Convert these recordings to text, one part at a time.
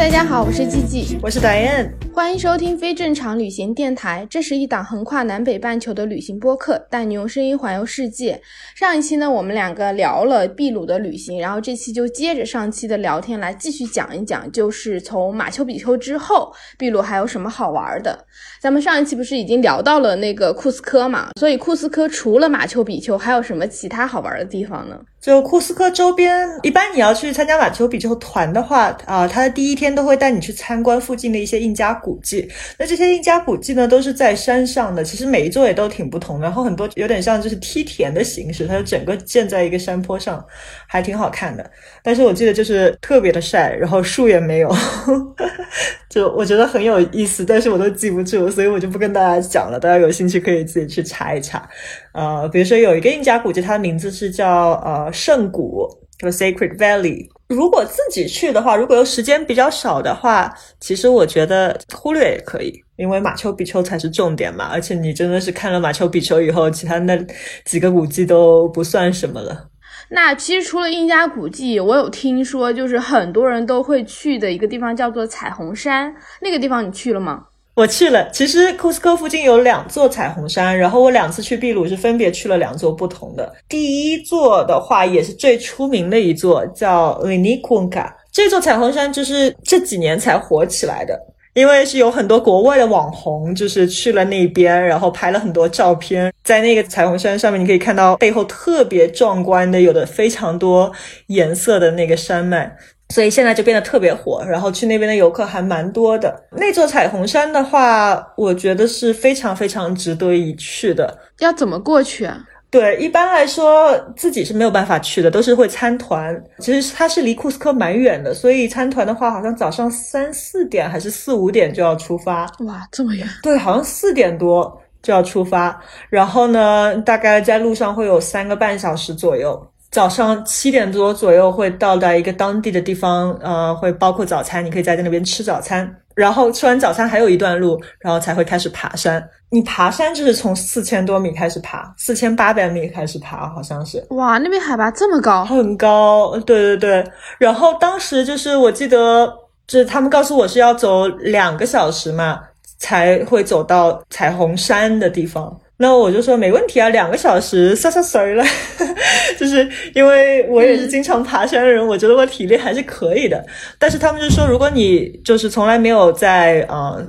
大家好，我是季季，我是 Diane。欢迎收听非正常旅行电台，这是一档横跨南北半球的旅行播客，带你用声音环游世界。上一期呢，我们两个聊了秘鲁的旅行，然后这期就接着上期的聊天来继续讲一讲，就是从马丘比丘之后，秘鲁还有什么好玩的。咱们上一期不是已经聊到了那个库斯科嘛？所以库斯科除了马丘比丘，还有什么其他好玩的地方呢？就库斯科周边，一般你要去参加马丘比丘团的话，啊，他的第一天都会带你去参观附近的一些印加古古迹。那这些印加古迹呢，都是在山上的，其实每一座也都挺不同的，然后很多有点像就是梯田的形式，它就整个建在一个山坡上，还挺好看的。但是我记得就是特别的晒，然后树也没有，就我觉得很有意思，但是我都记不住，所以我就不跟大家讲了。大家有兴趣可以自己去查一查。呃，比如说有一个印加古迹，它的名字是叫呃圣谷，叫 Sacred Valley。如果自己去的话，如果有时间比较少的话，其实我觉得忽略也可以，因为马丘比丘才是重点嘛。而且你真的是看了马丘比丘以后，其他那几个古迹都不算什么了。那其实除了印加古迹，我有听说，就是很多人都会去的一个地方叫做彩虹山，那个地方你去了吗？我去了，其实库斯科附近有两座彩虹山，然后我两次去秘鲁是分别去了两座不同的。第一座的话也是最出名的一座，叫 Linikunga。这座彩虹山就是这几年才火起来的，因为是有很多国外的网红就是去了那边，然后拍了很多照片，在那个彩虹山上面你可以看到背后特别壮观的，有的非常多颜色的那个山脉。所以现在就变得特别火，然后去那边的游客还蛮多的。那座彩虹山的话，我觉得是非常非常值得一去的。要怎么过去啊？对，一般来说自己是没有办法去的，都是会参团。其实它是离库斯科蛮远的，所以参团的话，好像早上三四点还是四五点就要出发。哇，这么远？对，好像四点多就要出发。然后呢，大概在路上会有三个半小时左右。早上七点多左右会到达一个当地的地方，呃，会包括早餐，你可以在那边吃早餐。然后吃完早餐还有一段路，然后才会开始爬山。你爬山就是从四千多米开始爬，四千八百米开始爬，好像是。哇，那边海拔这么高？很高，对对对。然后当时就是我记得，就是他们告诉我是要走两个小时嘛，才会走到彩虹山的地方。那我就说没问题啊，两个小时撒撒水了，就是因为我也是经常爬山的人，我觉得我体力还是可以的。但是他们就说，如果你就是从来没有在呃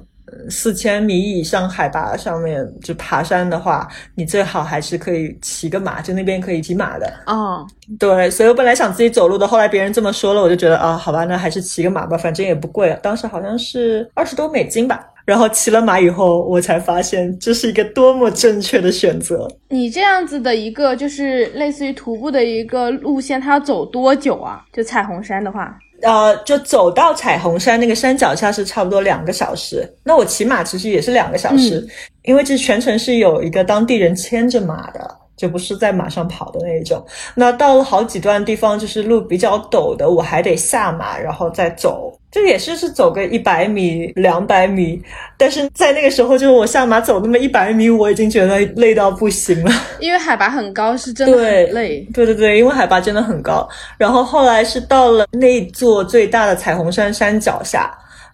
四千米以上海拔上面就爬山的话，你最好还是可以骑个马，就那边可以骑马的。哦，对，所以我本来想自己走路的，后来别人这么说了，我就觉得啊，好吧，那还是骑个马吧，反正也不贵，当时好像是二十多美金吧。然后骑了马以后，我才发现这是一个多么正确的选择。你这样子的一个就是类似于徒步的一个路线，它要走多久啊？就彩虹山的话，呃，就走到彩虹山那个山脚下是差不多两个小时。那我骑马其实也是两个小时，因为这全程是有一个当地人牵着马的。就不是在马上跑的那一种。那到了好几段地方，就是路比较陡的，我还得下马，然后再走。这也是是走个一百米、两百米。但是在那个时候，就是我下马走那么一百米，我已经觉得累到不行了。因为海拔很高，是真的很累。对对对，因为海拔真的很高。然后后来是到了那座最大的彩虹山山脚下。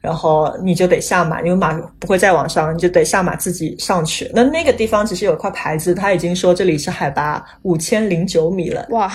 然后你就得下马，因为马不会再往上，你就得下马自己上去。那那个地方其实有一块牌子，他已经说这里是海拔五千零九米了。哇，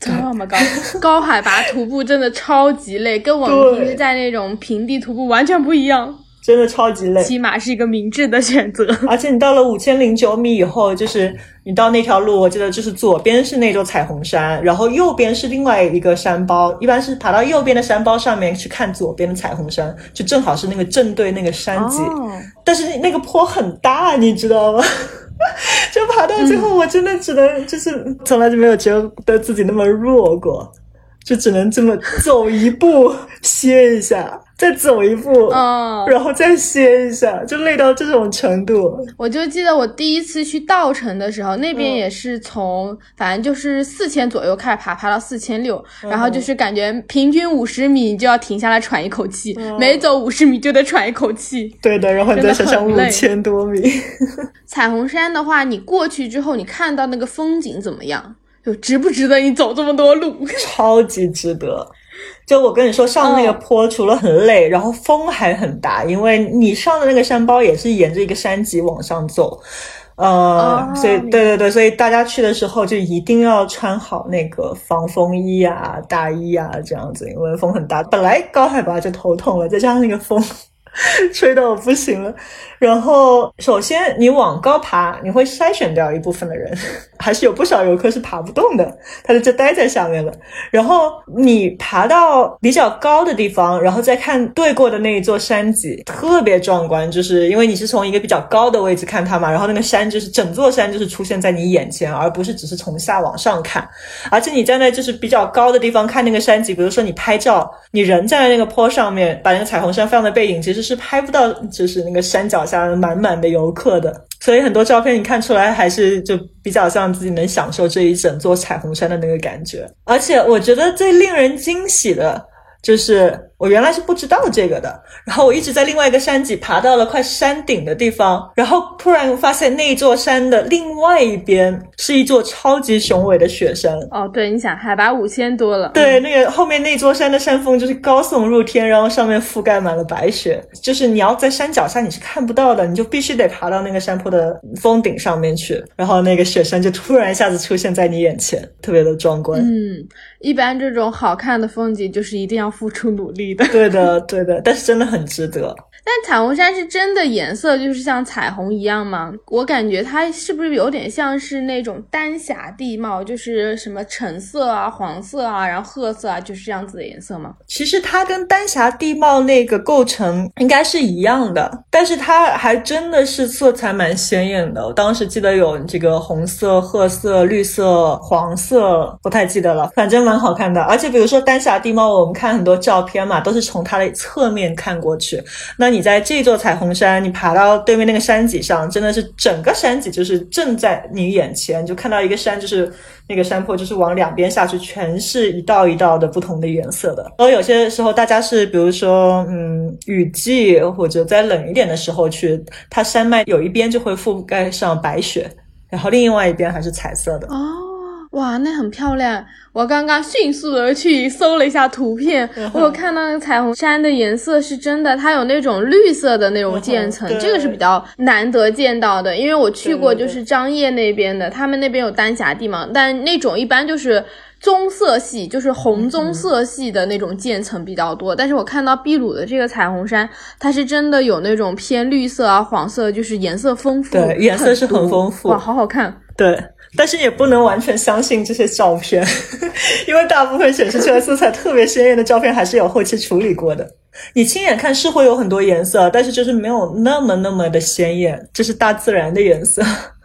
这么高，高海拔徒步真的超级累，跟我们平时在那种平地徒步完全不一样。真的超级累，骑马是一个明智的选择。而且你到了五千零九米以后，就是你到那条路，我记得就是左边是那座彩虹山，然后右边是另外一个山包。一般是爬到右边的山包上面去看左边的彩虹山，就正好是那个正对那个山脊。但是那个坡很大，你知道吗？就爬到最后，我真的只能就是从来就没有觉得自己那么弱过。就只能这么走一步歇一下。再走一步，嗯，然后再歇一下，就累到这种程度。我就记得我第一次去稻城的时候，那边也是从反正就是四千左右开始爬，爬到四千六，然后就是感觉平均五十米就要停下来喘一口气，每走五十米就得喘一口气。对的，然后你再想想五千多米。彩虹山的话，你过去之后，你看到那个风景怎么样？就值不值得你走这么多路？超级值得。就我跟你说，上那个坡除了很累，然后风还很大，因为你上的那个山包也是沿着一个山脊往上走，呃，所以对对对，所以大家去的时候就一定要穿好那个防风衣啊、大衣啊这样子，因为风很大。本来高海拔就头痛了，再加上那个风。吹得我不行了。然后，首先你往高爬，你会筛选掉一部分的人，还是有不少游客是爬不动的，他就就待在下面了。然后你爬到比较高的地方，然后再看对过的那一座山脊，特别壮观，就是因为你是从一个比较高的位置看它嘛。然后那个山就是整座山就是出现在你眼前，而不是只是从下往上看。而且你站在就是比较高的地方看那个山脊，比如说你拍照，你人站在那个坡上面，把那个彩虹山放在背影，其实。是拍不到，就是那个山脚下满满的游客的，所以很多照片你看出来还是就比较像自己能享受这一整座彩虹山的那个感觉。而且我觉得最令人惊喜的就是。我原来是不知道这个的，然后我一直在另外一个山脊爬到了快山顶的地方，然后突然发现那座山的另外一边是一座超级雄伟的雪山。哦，对，你想海拔五千多了，对，那个后面那座山的山峰就是高耸入天，然后上面覆盖满了白雪，就是你要在山脚下你是看不到的，你就必须得爬到那个山坡的峰顶上面去，然后那个雪山就突然一下子出现在你眼前，特别的壮观。嗯，一般这种好看的风景就是一定要付出努力。对的，对的，但是真的很值得。但彩虹山是真的颜色就是像彩虹一样吗？我感觉它是不是有点像是那种丹霞地貌，就是什么橙色啊、黄色啊，然后褐色啊，就是这样子的颜色吗？其实它跟丹霞地貌那个构成应该是一样的，但是它还真的是色彩蛮鲜艳的。我当时记得有这个红色、褐色、绿色、黄色，不太记得了，反正蛮好看的。而且比如说丹霞地貌，我们看很多照片嘛，都是从它的侧面看过去，那。你在这座彩虹山，你爬到对面那个山脊上，真的是整个山脊就是正在你眼前，就看到一个山，就是那个山坡，就是往两边下去，全是一道一道的不同的颜色的。而有些时候，大家是比如说，嗯，雨季或者在冷一点的时候去，它山脉有一边就会覆盖上白雪，然后另外一边还是彩色的。哦。哇，那很漂亮！我刚刚迅速的去搜了一下图片，我有看到那个彩虹山的颜色是真的，它有那种绿色的那种渐层，这个是比较难得见到的。因为我去过就是张掖那边的，他们那边有丹霞地嘛，但那种一般就是棕色系，就是红棕色系的那种渐层比较多。但是我看到秘鲁的这个彩虹山，它是真的有那种偏绿色啊、黄色，就是颜色丰富，对，颜色是很丰富，哇，好好看，对。但是也不能完全相信这些照片，因为大部分显示出来色彩特别鲜艳的照片还是有后期处理过的。你亲眼看是会有很多颜色，但是就是没有那么那么的鲜艳，这是大自然的颜色。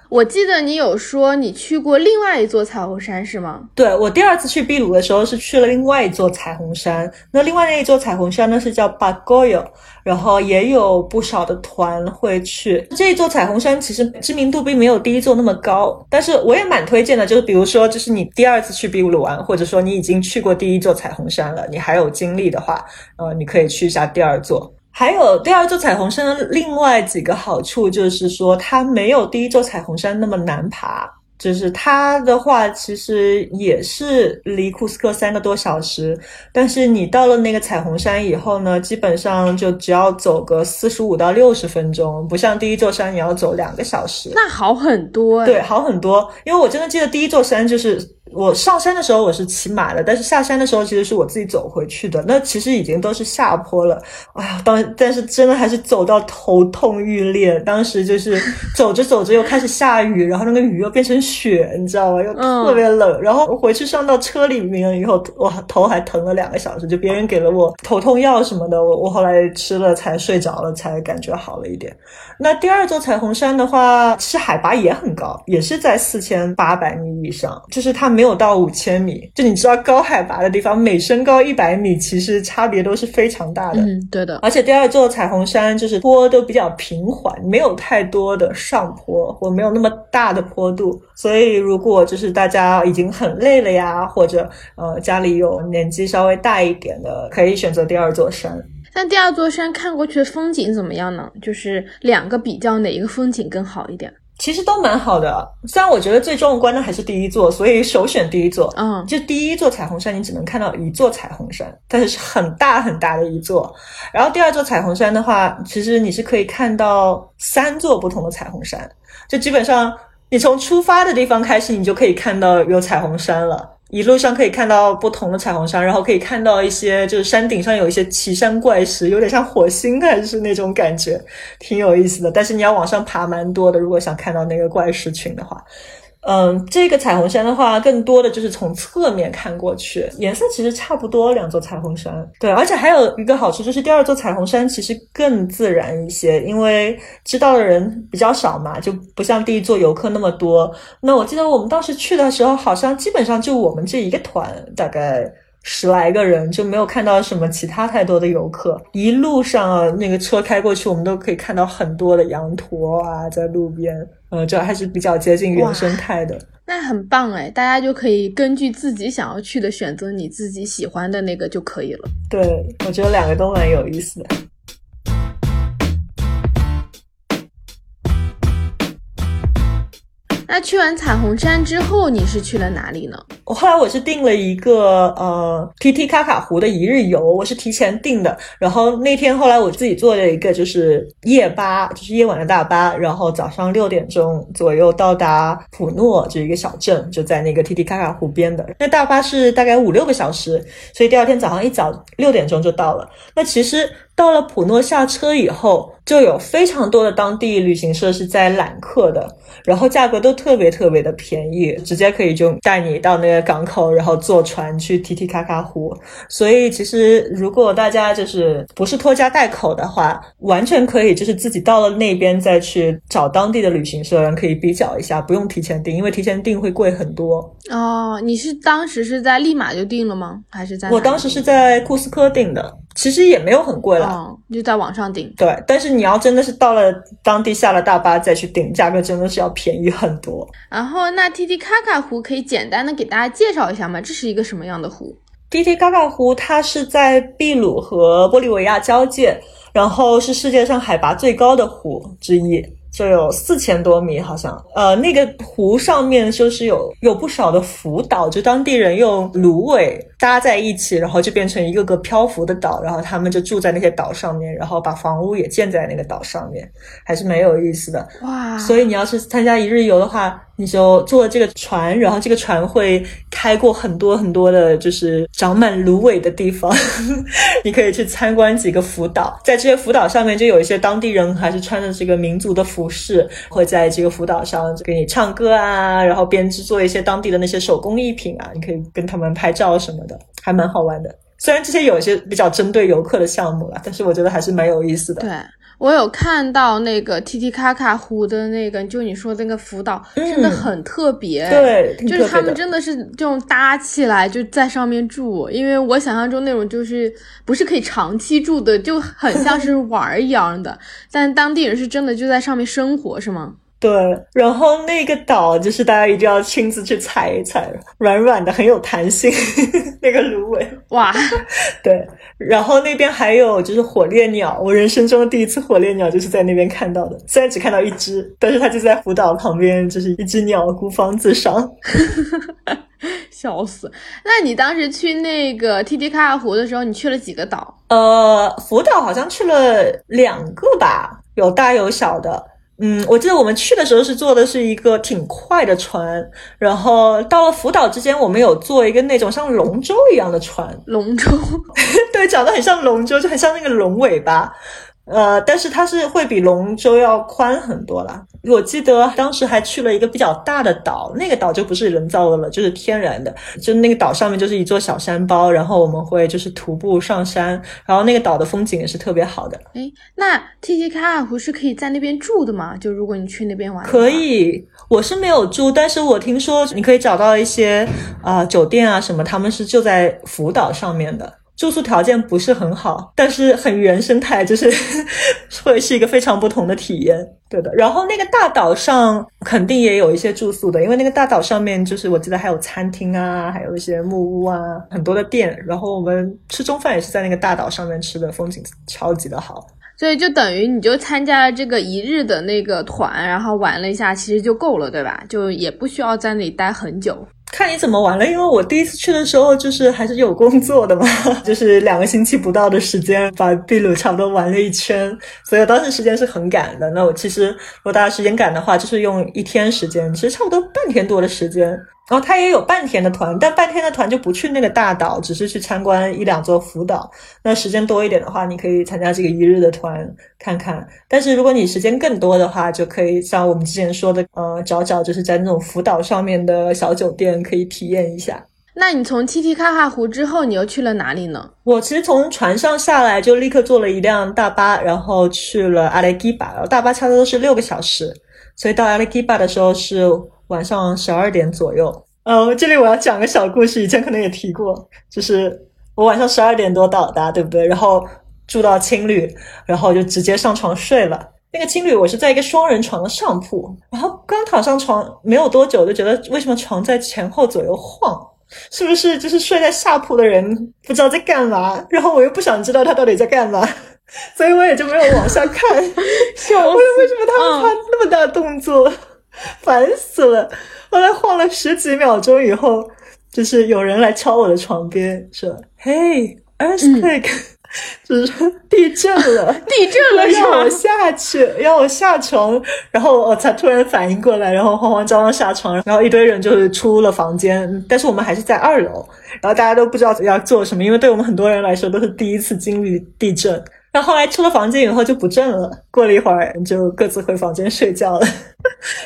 我记得你有说你去过另外一座彩虹山是吗？对，我第二次去秘鲁的时候是去了另外一座彩虹山。那另外那一座彩虹山呢是叫 Bagoyo，然后也有不少的团会去这一座彩虹山。其实知名度并没有第一座那么高，但是我也蛮推荐的。就是比如说，就是你第二次去秘鲁玩，或者说你已经去过第一座彩虹山了，你还有精力的话，呃，你可以去一下第二座。还有第二座彩虹山的另外几个好处，就是说它没有第一座彩虹山那么难爬。就是它的话，其实也是离库斯克三个多小时，但是你到了那个彩虹山以后呢，基本上就只要走个四十五到六十分钟，不像第一座山你要走两个小时。那好很多，对，好很多。因为我真的记得第一座山就是。我上山的时候我是骑马的，但是下山的时候其实是我自己走回去的。那其实已经都是下坡了，哎呀，当但是真的还是走到头痛欲裂。当时就是走着走着又开始下雨，然后那个雨又变成雪，你知道吗？又特别冷。然后回去上到车里面以后，我头还疼了两个小时，就别人给了我头痛药什么的，我我后来吃了才睡着了，才感觉好了一点。那第二座彩虹山的话，其实海拔也很高，也是在四千八百米以上，就是它。没有到五千米。就你知道，高海拔的地方，每升高一百米，其实差别都是非常大的。嗯，对的。而且第二座彩虹山就是坡都比较平缓，没有太多的上坡，或没有那么大的坡度。所以如果就是大家已经很累了呀，或者呃家里有年纪稍微大一点的，可以选择第二座山。但第二座山看过去的风景怎么样呢？就是两个比较，哪一个风景更好一点？其实都蛮好的，虽然我觉得最壮观的还是第一座，所以首选第一座。嗯，就第一座彩虹山，你只能看到一座彩虹山，但是是很大很大的一座。然后第二座彩虹山的话，其实你是可以看到三座不同的彩虹山，就基本上你从出发的地方开始，你就可以看到有彩虹山了。一路上可以看到不同的彩虹山，然后可以看到一些就是山顶上有一些奇山怪石，有点像火星还是那种感觉，挺有意思的。但是你要往上爬蛮多的，如果想看到那个怪石群的话。嗯，这个彩虹山的话，更多的就是从侧面看过去，颜色其实差不多，两座彩虹山。对，而且还有一个好处就是第二座彩虹山其实更自然一些，因为知道的人比较少嘛，就不像第一座游客那么多。那我记得我们当时去的时候，好像基本上就我们这一个团，大概。十来个人就没有看到什么其他太多的游客。一路上啊，那个车开过去，我们都可以看到很多的羊驼啊，在路边。呃，这还是比较接近原生态的。那很棒哎，大家就可以根据自己想要去的选择你自己喜欢的那个就可以了。对，我觉得两个都蛮有意思的。那去完彩虹山之后，你是去了哪里呢？我后来我是订了一个呃 T T 卡卡湖的一日游，我是提前订的。然后那天后来我自己坐了一个就是夜巴，就是夜晚的大巴，然后早上六点钟左右到达普诺，就一个小镇，就在那个 T T 卡卡湖边的。那大巴是大概五六个小时，所以第二天早上一早六点钟就到了。那其实。到了普诺下车以后，就有非常多的当地旅行社是在揽客的，然后价格都特别特别的便宜，直接可以就带你到那个港口，然后坐船去提提卡卡湖。所以其实如果大家就是不是拖家带口的话，完全可以就是自己到了那边再去找当地的旅行社，可以比较一下，不用提前订，因为提前订会贵很多。哦，你是当时是在立马就订了吗？还是在？我当时是在库斯科订的。其实也没有很贵了，就在网上订。对，但是你要真的是到了当地下了大巴再去订，价格真的是要便宜很多。然后，那 T T 卡卡湖可以简单的给大家介绍一下吗？这是一个什么样的湖？T T 卡卡湖它是在秘鲁和玻利维亚交界，然后是世界上海拔最高的湖之一。就有四千多米，好像，呃，那个湖上面就是有有不少的浮岛，就当地人用芦苇搭在一起，然后就变成一个个漂浮的岛，然后他们就住在那些岛上面，然后把房屋也建在那个岛上面，还是蛮有意思的。哇！所以你要是参加一日游的话。你就坐这个船，然后这个船会开过很多很多的，就是长满芦苇的地方，你可以去参观几个浮岛，在这些浮岛上面就有一些当地人还是穿着这个民族的服饰，会在这个浮岛上给你唱歌啊，然后编织做一些当地的那些手工艺品啊，你可以跟他们拍照什么的，还蛮好玩的。虽然这些有一些比较针对游客的项目了，但是我觉得还是蛮有意思的。对。我有看到那个 T T 卡卡湖的那个，就你说那个浮岛，真的很特别。对，就是他们真的是这种搭起来就在上面住，因为我想象中那种就是不是可以长期住的，就很像是玩一样的。但当地人是真的就在上面生活，是吗？对，然后那个岛就是大家一定要亲自去踩一踩，软软的，很有弹性。那个芦苇，哇，对。然后那边还有就是火烈鸟，我人生中的第一次火烈鸟就是在那边看到的。虽然只看到一只，但是它就在福岛旁边，就是一只鸟孤芳自赏，笑死。那你当时去那个 T T 卡卡湖的时候，你去了几个岛？呃，福岛好像去了两个吧，有大有小的。嗯，我记得我们去的时候是坐的是一个挺快的船，然后到了福岛之间，我们有坐一个那种像龙舟一样的船。龙舟，对，长得很像龙舟，就很像那个龙尾巴。呃，但是它是会比龙舟要宽很多啦。我记得当时还去了一个比较大的岛，那个岛就不是人造的了，就是天然的，就那个岛上面就是一座小山包，然后我们会就是徒步上山，然后那个岛的风景也是特别好的。哎，那提提卡尔湖是可以在那边住的吗？就如果你去那边玩，可以。我是没有住，但是我听说你可以找到一些啊酒店啊什么，他们是就在福岛上面的。住宿条件不是很好，但是很原生态，就是 会是一个非常不同的体验。对的，然后那个大岛上肯定也有一些住宿的，因为那个大岛上面就是我记得还有餐厅啊，还有一些木屋啊，很多的店。然后我们吃中饭也是在那个大岛上面吃的，风景超级的好。所以就等于你就参加了这个一日的那个团，然后玩了一下，其实就够了，对吧？就也不需要在那里待很久。看你怎么玩了，因为我第一次去的时候就是还是有工作的嘛，就是两个星期不到的时间把秘鲁差不多玩了一圈，所以我当时时间是很赶的。那我其实如果大家时间赶的话，就是用一天时间，其实差不多半天多的时间。然后他也有半天的团，但半天的团就不去那个大岛，只是去参观一两座浮岛。那时间多一点的话，你可以参加这个一日的团看看。但是如果你时间更多的话，就可以像我们之前说的，呃，找找就是在那种浮岛上面的小酒店，可以体验一下。那你从七七卡卡湖之后，你又去了哪里呢？我其实从船上下来就立刻坐了一辆大巴，然后去了阿雷基巴，然后大巴差不多是六个小时，所以到阿雷基巴的时候是。晚上十二点左右，呃，这里我要讲个小故事，以前可能也提过，就是我晚上十二点多到达，对不对？然后住到青旅，然后就直接上床睡了。那个青旅我是在一个双人床的上铺，然后刚躺上床没有多久，就觉得为什么床在前后左右晃，是不是就是睡在下铺的人不知道在干嘛？然后我又不想知道他到底在干嘛，所以我也就没有往下看。笑我为什么他们发那么大动作？烦死了！后来晃了十几秒钟以后，就是有人来敲我的床边，说：“Hey, earthquake！” 就是说地震了，地震了，让我下去，让我下床，然后我才突然反应过来，然后慌慌张张下床，然后一堆人就是出了房间，但是我们还是在二楼，然后大家都不知道要做什么，因为对我们很多人来说都是第一次经历地震。然后后来出了房间以后就不震了，过了一会儿就各自回房间睡觉了。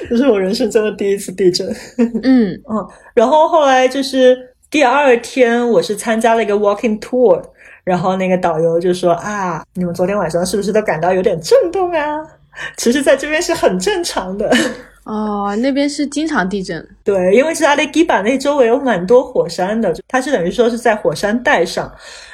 这是我人生中的第一次地震。嗯嗯，然后后来就是第二天，我是参加了一个 walking tour，然后那个导游就说啊，你们昨天晚上是不是都感到有点震动啊？其实在这边是很正常的。哦，那边是经常地震。对，因为是阿雷基巴那周围有蛮多火山的，它是等于说是在火山带上。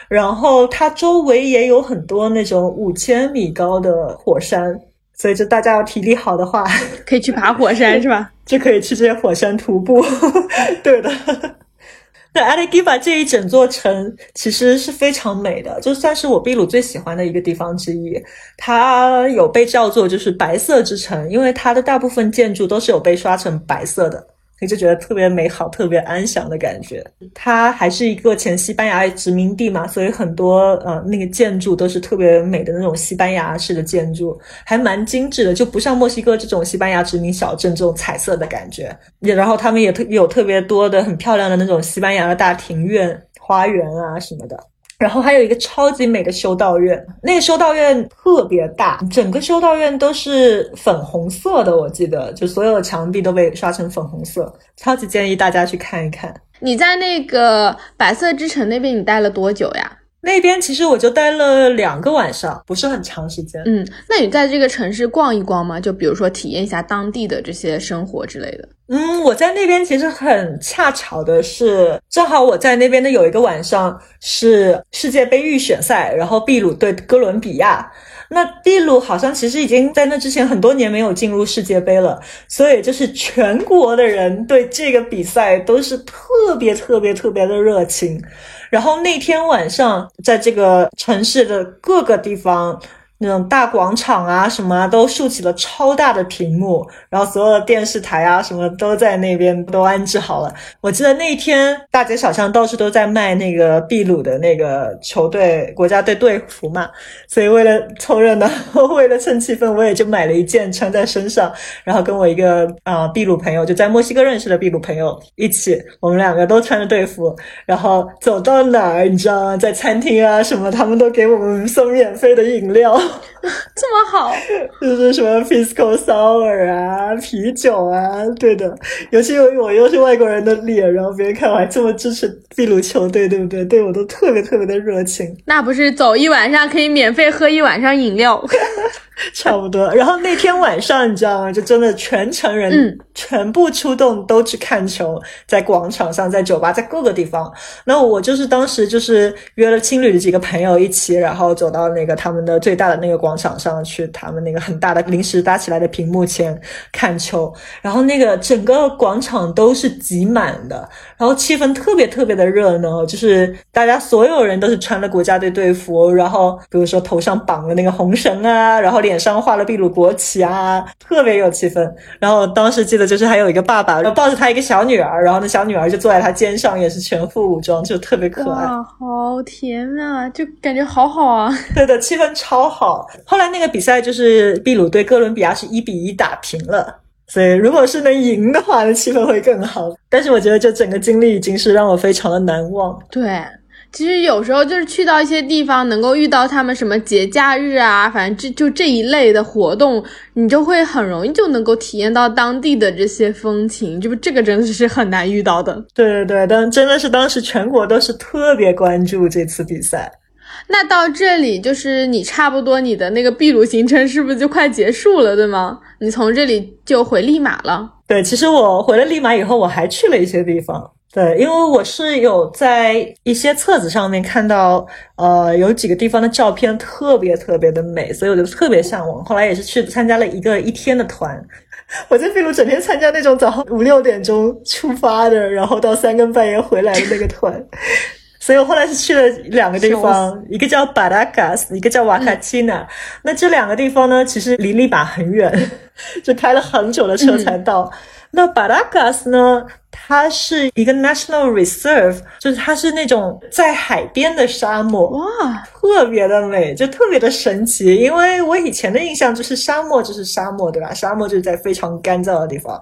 然后它周围也有很多那种五千米高的火山，所以就大家要体力好的话，可以去爬火山 是吧？就可以去这些火山徒步。对的。那阿里基巴这一整座城其实是非常美的，就算是我秘鲁最喜欢的一个地方之一。它有被叫做就是白色之城，因为它的大部分建筑都是有被刷成白色的。你就觉得特别美好、特别安详的感觉。它还是一个前西班牙殖民地嘛，所以很多呃那个建筑都是特别美的那种西班牙式的建筑，还蛮精致的，就不像墨西哥这种西班牙殖民小镇这种彩色的感觉。也然后他们也特有特别多的很漂亮的那种西班牙的大庭院、花园啊什么的。然后还有一个超级美的修道院，那个修道院特别大，整个修道院都是粉红色的，我记得就所有的墙壁都被刷成粉红色，超级建议大家去看一看。你在那个白色之城那边，你待了多久呀？那边其实我就待了两个晚上，不是很长时间。嗯，那你在这个城市逛一逛吗？就比如说体验一下当地的这些生活之类的。嗯，我在那边其实很恰巧的是，正好我在那边的有一个晚上是世界杯预选赛，然后秘鲁对哥伦比亚。那秘鲁好像其实已经在那之前很多年没有进入世界杯了，所以就是全国的人对这个比赛都是特别特别特别的热情。然后那天晚上，在这个城市的各个地方。那种大广场啊，什么啊都竖起了超大的屏幕，然后所有的电视台啊，什么都在那边都安置好了。我记得那一天，大街小巷到处都在卖那个秘鲁的那个球队国家队队服嘛，所以为了凑热闹，为了蹭气氛，我也就买了一件穿在身上，然后跟我一个啊秘鲁朋友，就在墨西哥认识的秘鲁朋友一起，我们两个都穿着队服，然后走到哪儿，你知道吗？在餐厅啊什么，他们都给我们送免费的饮料。这么好，就是什么 pisco sour 啊，啤酒啊，对的。尤其我又是外国人的脸，然后别人看我还这么支持秘鲁球队，对不对？对我都特别特别的热情。那不是走一晚上可以免费喝一晚上饮料。差不多，然后那天晚上你知道吗？就真的全城人全部出动，都去看球，在广场上，在酒吧，在各个地方。那我就是当时就是约了青旅的几个朋友一起，然后走到那个他们的最大的那个广场上去，他们那个很大的临时搭起来的屏幕前看球。然后那个整个广场都是挤满的，然后气氛特别特别的热闹，就是大家所有人都是穿了国家队队服，然后比如说头上绑了那个红绳啊，然后。脸上画了秘鲁国旗啊，特别有气氛。然后当时记得就是还有一个爸爸然后抱着他一个小女儿，然后那小女儿就坐在他肩上，也是全副武装，就特别可爱。哇，好甜啊，就感觉好好啊。对的，气氛超好。后来那个比赛就是秘鲁对哥伦比亚是一比一打平了，所以如果是能赢的话，那气氛会更好。但是我觉得这整个经历已经是让我非常的难忘。对。其实有时候就是去到一些地方，能够遇到他们什么节假日啊，反正这就这一类的活动，你就会很容易就能够体验到当地的这些风情，就这个真的是很难遇到的。对对对，但真的是当时全国都是特别关注这次比赛。那到这里就是你差不多你的那个秘鲁行程是不是就快结束了，对吗？你从这里就回利马了？对，其实我回了利马以后，我还去了一些地方。对，因为我是有在一些册子上面看到，呃，有几个地方的照片特别特别的美，所以我就特别向往。后来也是去参加了一个一天的团，我在秘鲁整天参加那种早上五六点钟出发的，然后到三更半夜回来的那个团。所以我后来是去了两个地方，一个叫巴拉卡斯，一个叫瓦卡奇纳。那这两个地方呢，其实离利马很远，就开了很久的车才到。那巴拉卡斯呢？它是一个 national reserve，就是它是那种在海边的沙漠，哇，特别的美，就特别的神奇。因为我以前的印象就是沙漠就是沙漠，对吧？沙漠就是在非常干燥的地方。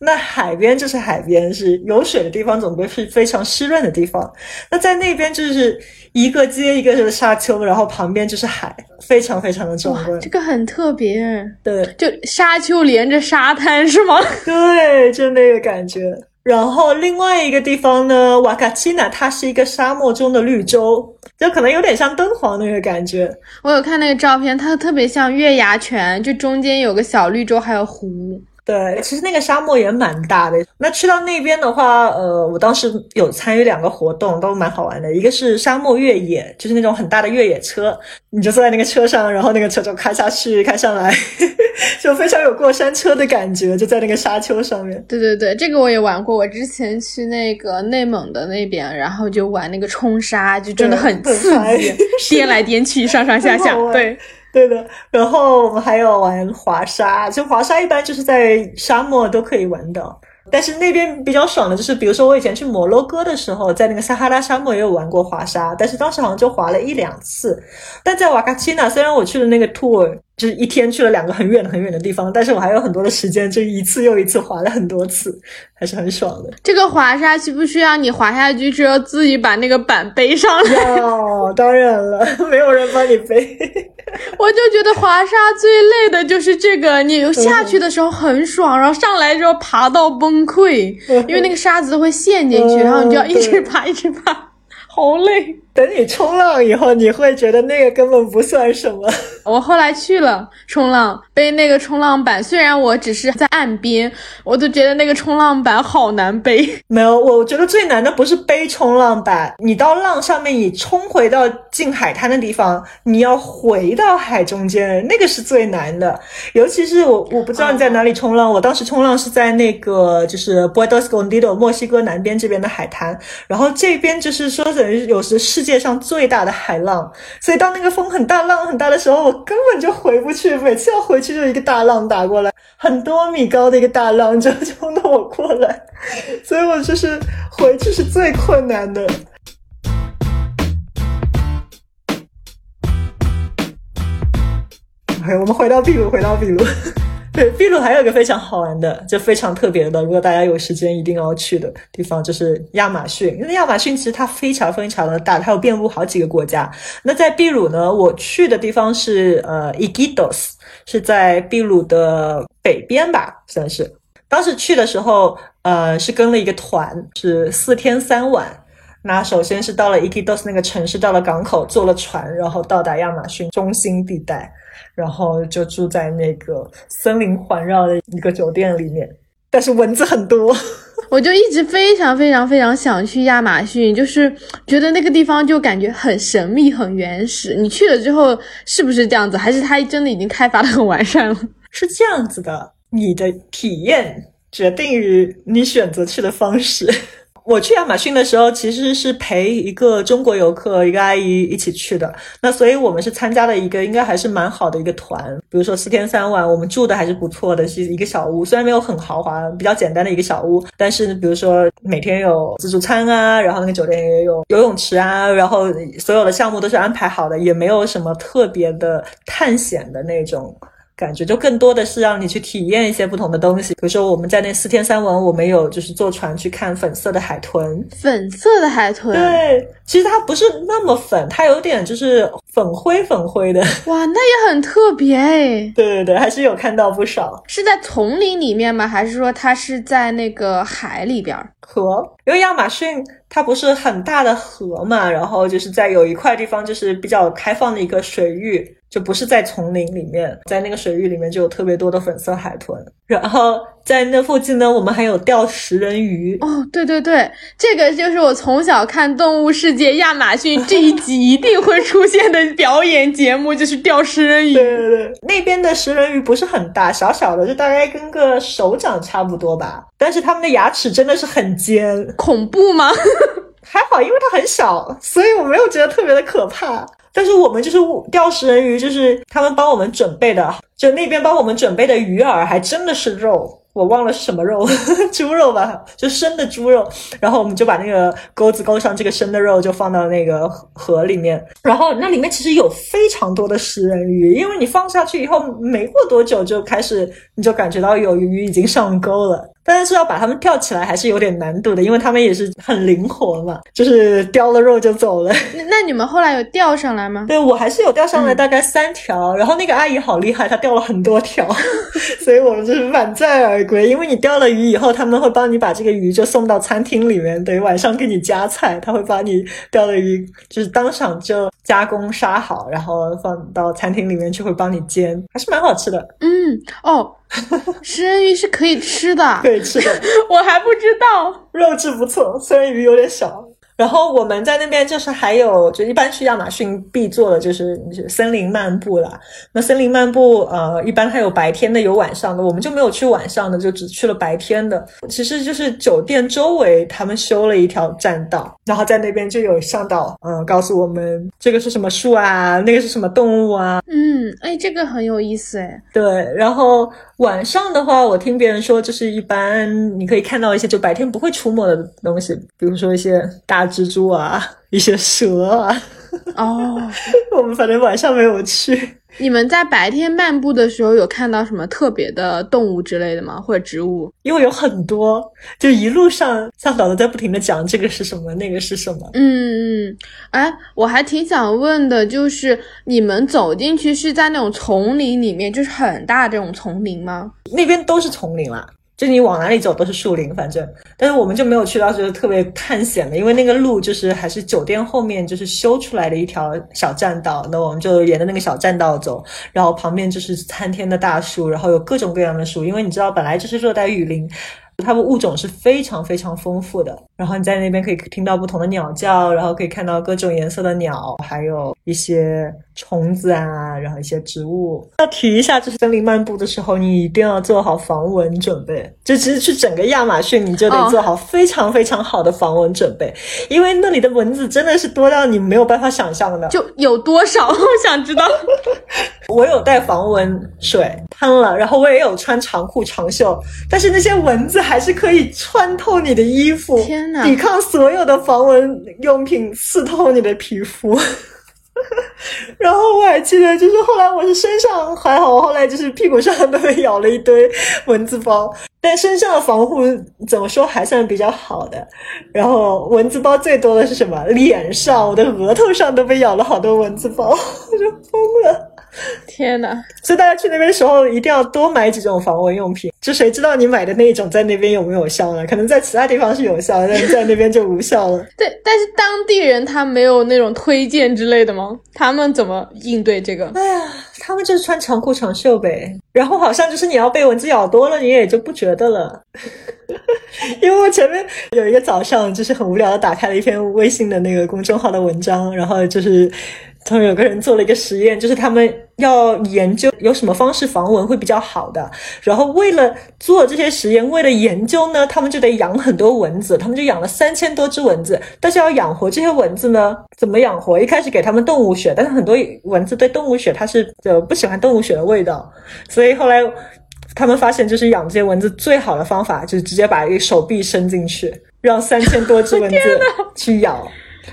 那海边就是海边，是有水的地方，总归是非常湿润的地方。那在那边就是一个接一个的沙丘，然后旁边就是海，非常非常的壮观。这个很特别，对，就沙丘连着沙滩是吗？对，就那个感觉。然后另外一个地方呢，瓦卡奇纳，它是一个沙漠中的绿洲，就可能有点像敦煌那个感觉。我有看那个照片，它特别像月牙泉，就中间有个小绿洲，还有湖。对，其实那个沙漠也蛮大的。那去到那边的话，呃，我当时有参与两个活动，都蛮好玩的。一个是沙漠越野，就是那种很大的越野车，你就坐在那个车上，然后那个车就开下去、开上来，就非常有过山车的感觉，就在那个沙丘上面。对对对，这个我也玩过。我之前去那个内蒙的那边，然后就玩那个冲沙，就真的很刺激，颠来颠去，上上下下，对。对的，然后我们还有玩滑沙，就滑沙一般就是在沙漠都可以玩的。但是那边比较爽的就是，比如说我以前去摩洛哥的时候，在那个撒哈拉沙漠也有玩过滑沙，但是当时好像就滑了一两次。但在瓦卡奇纳，虽然我去的那个 tour 就是一天去了两个很远很远的地方，但是我还有很多的时间，就一次又一次滑了很多次，还是很爽的。这个滑沙需不需要你滑下去之后自己把那个板背上来？要，当然了，没有人帮你背。我就觉得滑沙最累的就是这个，你下去的时候很爽，然后上来之后爬到崩溃，因为那个沙子会陷进去，然后你就要一直爬，一直爬，好累。等你冲浪以后，你会觉得那个根本不算什么。我后来去了冲浪，背那个冲浪板，虽然我只是在岸边，我都觉得那个冲浪板好难背。没有，我觉得最难的不是背冲浪板，你到浪上面，你冲回到近海滩的地方，你要回到海中间，那个是最难的。尤其是我，我不知道你在哪里冲浪，我当时冲浪是在那个就是 Puerto Escondido 墨西哥南边这边的海滩，然后这边就是说等于有时是。世界上最大的海浪，所以当那个风很大、浪很大的时候，我根本就回不去。每次要回去，就一个大浪打过来，很多米高的一个大浪就冲到我过来，所以我就是回去是最困难的。OK，我们回到秘鲁，回到秘鲁。对，秘鲁还有一个非常好玩的，就非常特别的，如果大家有时间一定要去的地方，就是亚马逊。因为亚马逊其实它非常非常的大，它有遍布好几个国家。那在秘鲁呢，我去的地方是呃伊基多斯，是在秘鲁的北边吧，算是。当时去的时候，呃，是跟了一个团，是四天三晚。那首先是到了伊基多斯那个城市，到了港口，坐了船，然后到达亚马逊中心地带。然后就住在那个森林环绕的一个酒店里面，但是蚊子很多。我就一直非常非常非常想去亚马逊，就是觉得那个地方就感觉很神秘、很原始。你去了之后是不是这样子？还是它真的已经开发的很完善了？是这样子的，你的体验决定于你选择去的方式。我去亚马逊的时候，其实是陪一个中国游客，一个阿姨一起去的。那所以我们是参加了一个应该还是蛮好的一个团，比如说四天三晚，我们住的还是不错的，是一个小屋，虽然没有很豪华，比较简单的一个小屋，但是比如说每天有自助餐啊，然后那个酒店也有游泳池啊，然后所有的项目都是安排好的，也没有什么特别的探险的那种。感觉就更多的是让你去体验一些不同的东西，比如说我们在那四天三晚，我们有就是坐船去看粉色的海豚，粉色的海豚，对，其实它不是那么粉，它有点就是粉灰粉灰的，哇，那也很特别哎，对对对，还是有看到不少，是在丛林里面吗？还是说它是在那个海里边？河，因为亚马逊它不是很大的河嘛，然后就是在有一块地方就是比较开放的一个水域。就不是在丛林里面，在那个水域里面就有特别多的粉色海豚，然后在那附近呢，我们还有钓食人鱼。哦，对对对，这个就是我从小看《动物世界》亚马逊 这一集一定会出现的表演节目，就是钓食人鱼。对对对，那边的食人鱼不是很大，小小的，就大概跟个手掌差不多吧，但是它们的牙齿真的是很尖，恐怖吗？还好，因为它很小，所以我没有觉得特别的可怕。但是我们就是钓食人鱼，就是他们帮我们准备的，就那边帮我们准备的鱼饵还真的是肉，我忘了是什么肉，猪肉吧，就生的猪肉。然后我们就把那个钩子钩上这个生的肉，就放到那个河里面。然后那里面其实有非常多的食人鱼，因为你放下去以后，没过多久就开始，你就感觉到有鱼已经上钩了。但是要把它们钓起来还是有点难度的，因为它们也是很灵活嘛，就是叼了肉就走了。那你们后来有钓上来吗？对我还是有钓上来大概三条，然后那个阿姨好厉害，她钓了很多条，所以我们就是满载而归。因为你钓了鱼以后，他们会帮你把这个鱼就送到餐厅里面，等于晚上给你夹菜，他会把你钓的鱼就是当场就加工杀好，然后放到餐厅里面去，会帮你煎，还是蛮好吃的。嗯，哦。食人鱼是可以吃的，可以吃的，我还不知道，肉质不错，虽然鱼有点小。然后我们在那边就是还有，就一般去亚马逊必做的就是森林漫步啦。那森林漫步，呃，一般它有白天的，有晚上的，我们就没有去晚上的，就只去了白天的。其实就是酒店周围他们修了一条栈道，然后在那边就有向导，嗯，告诉我们这个是什么树啊，那个是什么动物啊。嗯，哎，这个很有意思哎。对，然后晚上的话，我听别人说，就是一般你可以看到一些就白天不会出没的东西，比如说一些大。蜘蛛啊，一些蛇啊，哦，我们反正晚上没有去。你们在白天漫步的时候有看到什么特别的动物之类的吗？或者植物？因为有很多，就一路上向导都在不停的讲这个是什么，那个是什么。嗯嗯，哎，我还挺想问的，就是你们走进去是在那种丛林里面，就是很大这种丛林吗？那边都是丛林啦。就你往哪里走都是树林，反正，但是我们就没有去到就是特别探险的，因为那个路就是还是酒店后面就是修出来的一条小栈道，那我们就沿着那个小栈道走，然后旁边就是参天的大树，然后有各种各样的树，因为你知道本来就是热带雨林。它们物种是非常非常丰富的，然后你在那边可以听到不同的鸟叫，然后可以看到各种颜色的鸟，还有一些虫子啊，然后一些植物。要提一下，就是森林漫步的时候，你一定要做好防蚊准备。就其实去整个亚马逊，你就得做好非常非常好的防蚊准备，因为那里的蚊子真的是多到你没有办法想象的。就有多少？我想知道。我有带防蚊水喷了，然后我也有穿长裤长袖，但是那些蚊子还是可以穿透你的衣服，天呐，抵抗所有的防蚊用品刺痛你的皮肤。然后我还记得，就是后来我是身上还好，我后来就是屁股上都被咬了一堆蚊子包，但身上的防护怎么说还算比较好的。然后蚊子包最多的是什么？脸上，我的额头上都被咬了好多蚊子包，我就疯了。天呐，所以大家去那边的时候一定要多买几种防蚊用品。就谁知道你买的那一种在那边有没有效呢？可能在其他地方是有效的，但是在那边就无效了。对，但是当地人他没有那种推荐之类的吗？他们怎么应对这个？哎呀，他们就是穿长裤长袖呗。然后好像就是你要被蚊子咬多了，你也就不觉得了。因为我前面有一个早上就是很无聊的打开了一篇微信的那个公众号的文章，然后就是。他们有个人做了一个实验，就是他们要研究有什么方式防蚊会比较好的。然后为了做这些实验，为了研究呢，他们就得养很多蚊子。他们就养了三千多只蚊子。但是要养活这些蚊子呢，怎么养活？一开始给他们动物血，但是很多蚊子对动物血它是呃不喜欢动物血的味道，所以后来他们发现，就是养这些蚊子最好的方法就是直接把一个手臂伸进去，让三千多只蚊子去咬。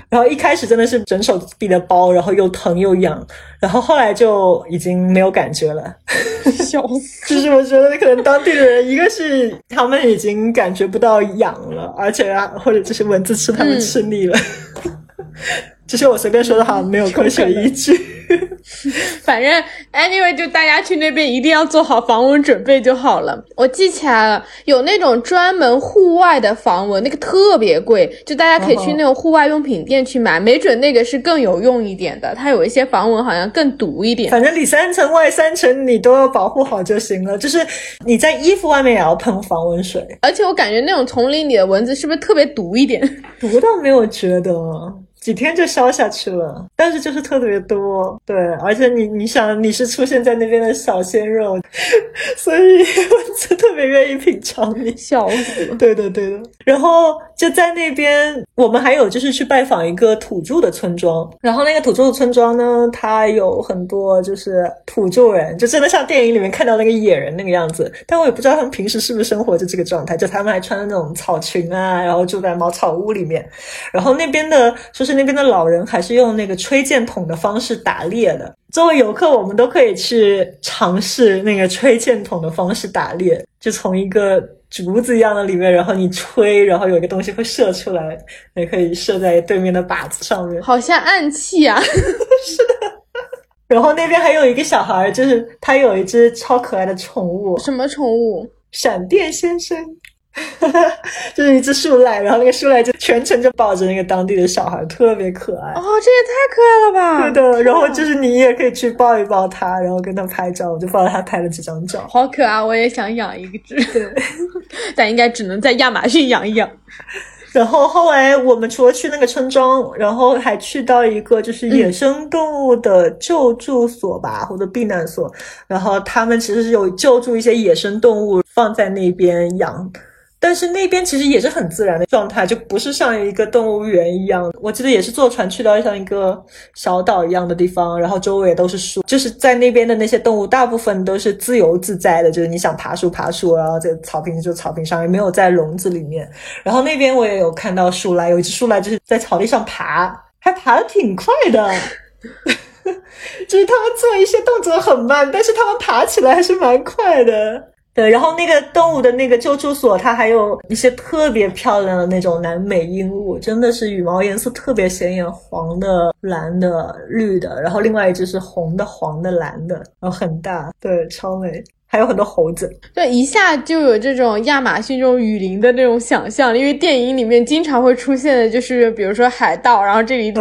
然后一开始真的是整手臂的包，然后又疼又痒，然后后来就已经没有感觉了，笑死！就是我觉得可能当地的人，一个是他们已经感觉不到痒了，而且啊，或者就是蚊子吃他们吃腻了。这是我随便说的，好像没有科学依据。反正 anyway，就大家去那边一定要做好防蚊准备就好了。我记起来了，有那种专门户外的防蚊，那个特别贵，就大家可以去那种户外用品店去买，没准那个是更有用一点的。它有一些防蚊好像更毒一点。反正里三层外三层，你都要保护好就行了。就是你在衣服外面也要喷防蚊水。而且我感觉那种丛林里的蚊子是不是特别毒一点？毒倒没有觉得。几天就消下去了，但是就是特别多，对，而且你你想你是出现在那边的小鲜肉，所以我就特别愿意品尝你，笑死了。对的对。的，然后就在那边，我们还有就是去拜访一个土著的村庄，然后那个土著的村庄呢，它有很多就是土著人，就真的像电影里面看到那个野人那个样子，但我也不知道他们平时是不是生活就这个状态，就他们还穿的那种草裙啊，然后住在茅草屋里面，然后那边的就是。那边的老人还是用那个吹箭筒的方式打猎的。作为游客，我们都可以去尝试那个吹箭筒的方式打猎，就从一个竹子一样的里面，然后你吹，然后有一个东西会射出来，也可以射在对面的靶子上面，好像暗器啊。是的。然后那边还有一个小孩，就是他有一只超可爱的宠物。什么宠物？闪电先生。就是一只树懒，然后那个树懒就全程就抱着那个当地的小孩，特别可爱。哦，这也太可爱了吧！对的，然后就是你也可以去抱一抱它，然后跟它拍照，我就抱着它拍了几张照。好可爱，我也想养一只，但应该只能在亚马逊养一养。然后后来我们除了去那个村庄，然后还去到一个就是野生动物的救助所吧，或者避难所。然后他们其实是有救助一些野生动物放在那边养。但是那边其实也是很自然的状态，就不是像一个动物园一样。我记得也是坐船去到像一个小岛一样的地方，然后周围都是树，就是在那边的那些动物大部分都是自由自在的，就是你想爬树爬树，然后在草坪就草坪上，也没有在笼子里面。然后那边我也有看到树懒，有一只树懒就是在草地上爬，还爬的挺快的，就是他们做一些动作很慢，但是他们爬起来还是蛮快的。对，然后那个动物的那个救助所，它还有一些特别漂亮的那种南美鹦鹉，真的是羽毛颜色特别显眼，黄的、蓝的、绿的，然后另外一只是红的、黄的、蓝的，然后很大，对，超美。还有很多猴子，对，一下就有这种亚马逊这种雨林的那种想象，因为电影里面经常会出现的，就是比如说海盗，然后这里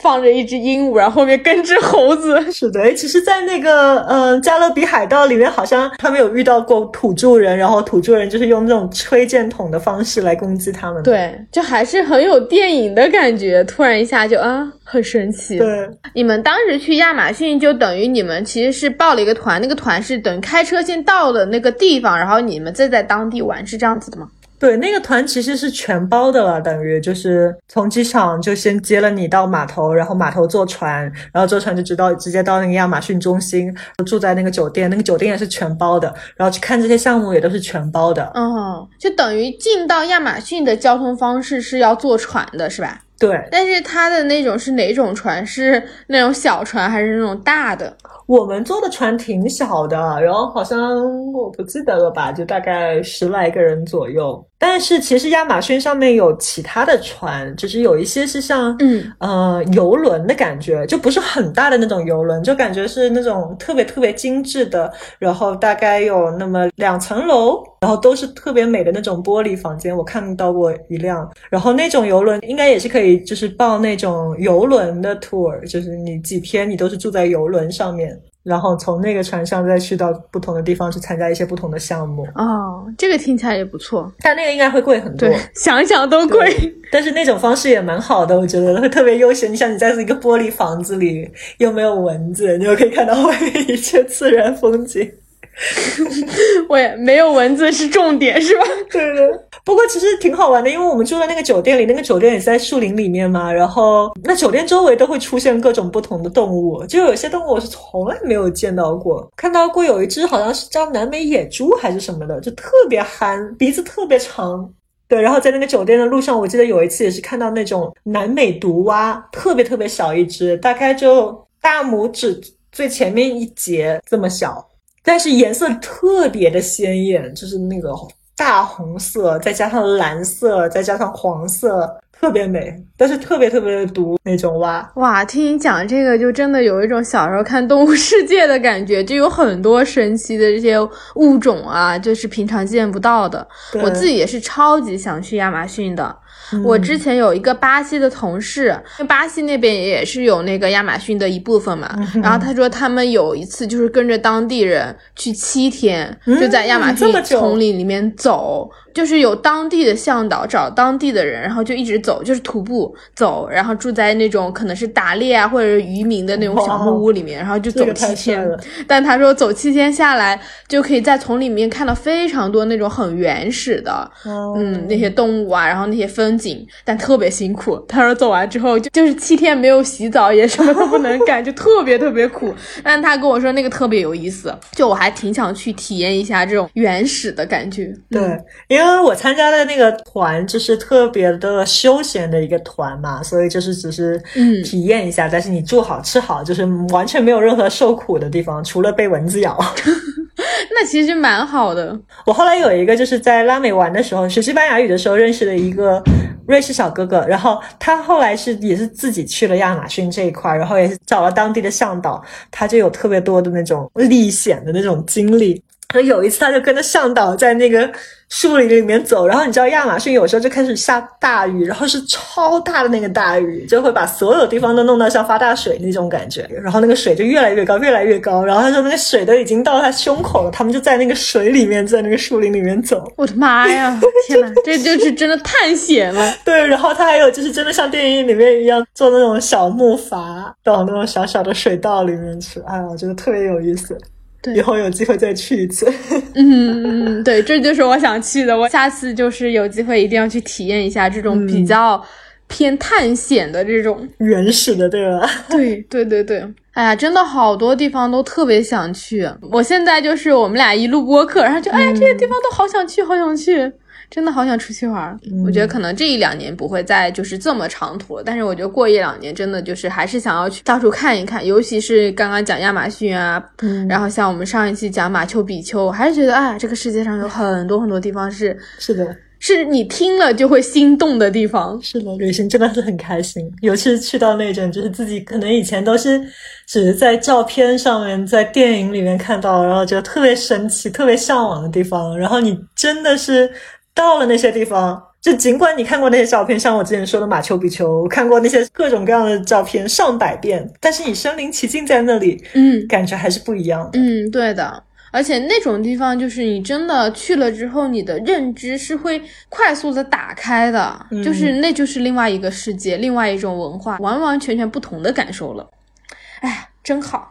放着一只鹦鹉，然后后面跟只猴子。是的，其实，在那个嗯《加勒比海盗》里面，好像他们有遇到过土著人，然后土著人就是用那种吹箭筒的方式来攻击他们。对，就还是很有电影的感觉，突然一下就啊。很神奇。对，你们当时去亚马逊，就等于你们其实是报了一个团，那个团是等于开车先到的那个地方，然后你们再在当地玩，是这样子的吗？对，那个团其实是全包的了，等于就是从机场就先接了你到码头，然后码头坐船，然后坐船就直到直接到那个亚马逊中心，住在那个酒店，那个酒店也是全包的，然后去看这些项目也都是全包的。嗯，就等于进到亚马逊的交通方式是要坐船的，是吧？对，但是它的那种是哪种船？是那种小船还是那种大的？我们坐的船挺小的，然后好像我不记得了吧，就大概十来个人左右。但是其实亚马逊上面有其他的船，就是有一些是像嗯呃游轮的感觉，就不是很大的那种游轮，就感觉是那种特别特别精致的，然后大概有那么两层楼，然后都是特别美的那种玻璃房间。我看到过一辆，然后那种游轮应该也是可以，就是报那种游轮的 tour，就是你几天你都是住在游轮上面。然后从那个船上再去到不同的地方去参加一些不同的项目，哦，这个听起来也不错。但那个应该会贵很多对，，想想都贵。但是那种方式也蛮好的，我觉得会特别悠闲。你想你在一个玻璃房子里，又没有蚊子，你又可以看到外面一切自然风景。我也没有蚊子是重点是吧？对的，不过其实挺好玩的，因为我们住在那个酒店里，那个酒店也在树林里面嘛。然后那酒店周围都会出现各种不同的动物，就有些动物我是从来没有见到过，看到过有一只好像是叫南美野猪还是什么的，就特别憨，鼻子特别长。对，然后在那个酒店的路上，我记得有一次也是看到那种南美毒蛙，特别特别小一只，大概就大拇指最前面一节这么小，但是颜色特别的鲜艳，就是那个大红色，再加上蓝色，再加上黄色，特别美，但是特别特别的毒那种蛙。哇，听你讲这个，就真的有一种小时候看《动物世界》的感觉，就有很多神奇的这些物种啊，就是平常见不到的。我自己也是超级想去亚马逊的。我之前有一个巴西的同事，巴西那边也是有那个亚马逊的一部分嘛，然后他说他们有一次就是跟着当地人去七天，就在亚马逊丛林里面走，就是有当地的向导找当地的人，然后就一直走，就是徒步走，然后住在那种可能是打猎啊或者是渔民的那种小木屋里面，然后就走七天。但他说走七天下来，就可以在从里面看到非常多那种很原始的，嗯，那些动物啊，然后那些风景，但特别辛苦。他说走完之后就就是七天没有洗澡，也什么都不能干，就特别特别苦。但他跟我说那个特别有意思，就我还挺想去体验一下这种原始的感觉。对，因为我参加的那个团就是特别的休闲的一个团嘛，所以就是只是嗯体验一下，但是你住好吃好，就是完全没有任何受苦的地方，除了被蚊子咬。那其实蛮好的。我后来有一个就是在拉美玩的时候，学西班牙语的时候认识的一个瑞士小哥哥，然后他后来是也是自己去了亚马逊这一块，然后也是找了当地的向导，他就有特别多的那种历险的那种经历。然后有一次，他就跟着向导在那个树林里面走，然后你知道亚马逊有时候就开始下大雨，然后是超大的那个大雨，就会把所有地方都弄到像发大水那种感觉，然后那个水就越来越高，越来越高，然后他说那个水都已经到他胸口了，他们就在那个水里面，在那个树林里面走。我的妈呀！天哪，这就是真的探险了。对，然后他还有就是真的像电影里面一样坐那种小木筏到那种小小的水道里面去，哎呀，我觉得特别有意思。对以后有机会再去一次。嗯，对，这就是我想去的。我下次就是有机会一定要去体验一下这种比较偏探险的这种。原始的，对吧？对对对对，哎呀，真的好多地方都特别想去。我现在就是我们俩一录播客，然后就哎呀，这些地方都好想去，好想去。真的好想出去玩儿，我觉得可能这一两年不会再就是这么长途了，但是我觉得过一两年真的就是还是想要去到处看一看，尤其是刚刚讲亚马逊啊，然后像我们上一期讲马丘比丘，我还是觉得啊，这个世界上有很多很多地方是是的，是你听了就会心动的地方。是的，旅行真的是很开心，尤其是去到那种就是自己可能以前都是只是在照片上面、在电影里面看到，然后觉得特别神奇、特别向往的地方，然后你真的是到了那些地方。就尽管你看过那些照片，像我之前说的马丘比丘，看过那些各种各样的照片上百遍，但是你身临其境在那里，嗯感觉还是不一样的。嗯，对的。而且那种地方，就是你真的去了之后，你的认知是会快速的打开的，就是那就是另外一个世界，另外一种文化，完完全全不同的感受了。哎，真好。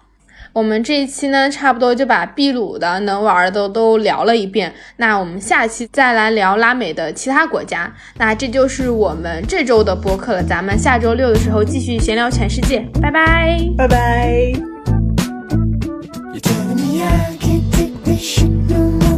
我们这一期呢，差不多就把秘鲁的能玩的都聊了一遍。那我们下期再来聊拉美的其他国家。那这就是我们这周的播客了，咱们下周六的时候继续闲聊全世界，拜拜。拜拜。You're telling me I can't take this shit no